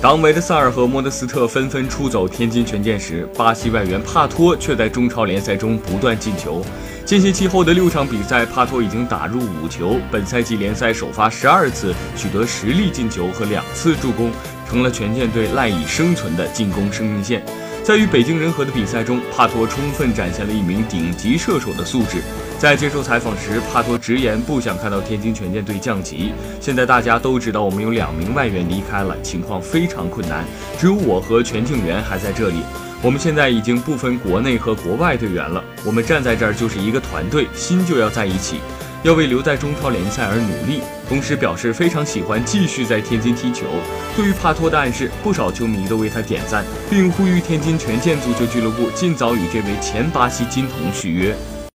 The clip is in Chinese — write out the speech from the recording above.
当维德塞尔和莫德斯特纷纷出走天津权健时，巴西外援帕托却在中超联赛中不断进球。间歇期后的六场比赛，帕托已经打入五球，本赛季联赛首发十二次，取得十粒进球和两次助攻，成了权健队赖以生存的进攻生命线。在与北京人和的比赛中，帕托充分展现了一名顶级射手的素质。在接受采访时，帕托直言不想看到天津权健队降级。现在大家都知道我们有两名外援离开了，情况非常困难，只有我和全敬元还在这里。我们现在已经不分国内和国外队员了，我们站在这儿就是一个团队，心就要在一起，要为留在中超联赛而努力。同时表示非常喜欢继续在天津踢球。对于帕托的暗示，不少球迷都为他点赞，并呼吁天津权健足球俱乐部尽早与这位前巴西金童续约。